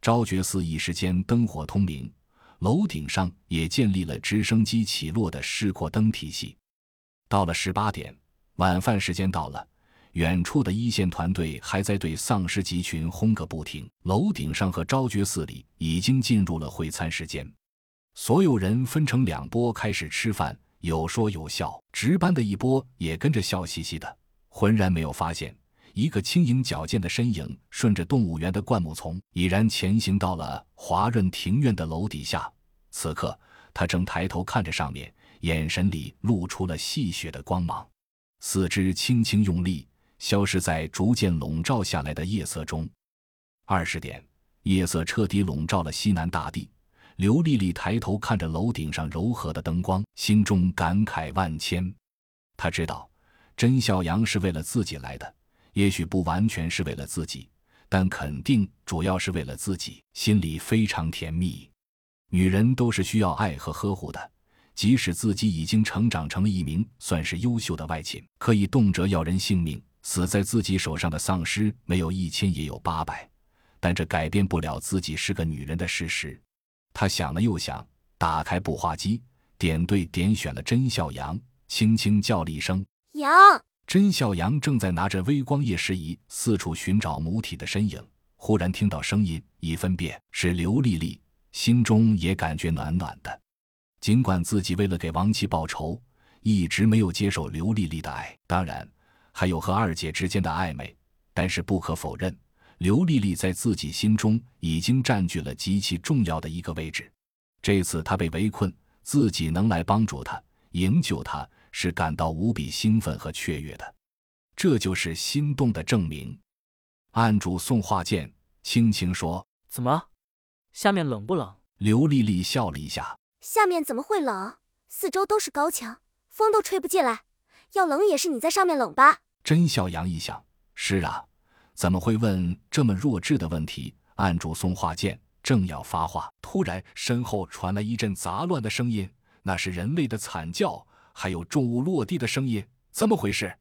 昭觉寺一时间灯火通明，楼顶上也建立了直升机起落的示廓灯体系。到了十八点，晚饭时间到了，远处的一线团队还在对丧尸集群轰个不停。楼顶上和昭觉寺里已经进入了会餐时间，所有人分成两波开始吃饭，有说有笑。值班的一波也跟着笑嘻嘻的，浑然没有发现一个轻盈矫健的身影顺着动物园的灌木丛已然前行到了华润庭院的楼底下。此刻，他正抬头看着上面。眼神里露出了戏谑的光芒，四肢轻轻用力，消失在逐渐笼罩下来的夜色中。二十点，夜色彻底笼罩了西南大地。刘丽丽抬头看着楼顶上柔和的灯光，心中感慨万千。她知道，甄笑阳是为了自己来的，也许不完全是为了自己，但肯定主要是为了自己。心里非常甜蜜。女人都是需要爱和呵护的。即使自己已经成长成了一名算是优秀的外勤，可以动辄要人性命，死在自己手上的丧尸没有一千也有八百，但这改变不了自己是个女人的事实。他想了又想，打开步话机，点对点选了甄笑阳，轻轻叫了一声“阳”。甄孝阳正在拿着微光夜视仪四处寻找母体的身影，忽然听到声音，一分辨是刘丽丽，心中也感觉暖暖的。尽管自己为了给王琦报仇，一直没有接受刘丽丽的爱，当然还有和二姐之间的暧昧，但是不可否认，刘丽丽在自己心中已经占据了极其重要的一个位置。这次她被围困，自己能来帮助她、营救她，是感到无比兴奋和雀跃的。这就是心动的证明。案主宋化剑轻轻说：“怎么，下面冷不冷？”刘丽丽笑了一下。下面怎么会冷？四周都是高墙，风都吹不进来。要冷也是你在上面冷吧？甄小阳一想，是啊，怎么会问这么弱智的问题？按住松化剑，正要发话，突然身后传来一阵杂乱的声音，那是人类的惨叫，还有重物落地的声音。怎么回事？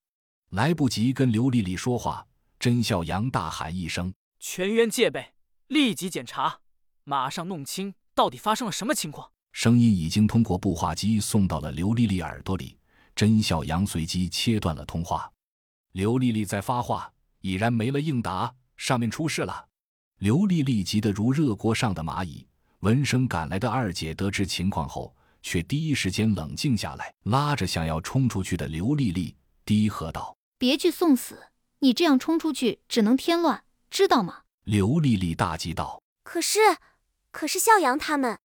来不及跟刘丽丽说话，甄笑阳大喊一声：“全员戒备，立即检查，马上弄清到底发生了什么情况。”声音已经通过步话机送到了刘丽丽耳朵里，甄笑阳随即切断了通话。刘丽丽在发话，已然没了应答，上面出事了。刘丽丽急得如热锅上的蚂蚁。闻声赶来的二姐得知情况后，却第一时间冷静下来，拉着想要冲出去的刘丽丽，低喝道：“别去送死！你这样冲出去，只能添乱，知道吗？”刘丽丽大急道：“可是，可是笑阳他们……”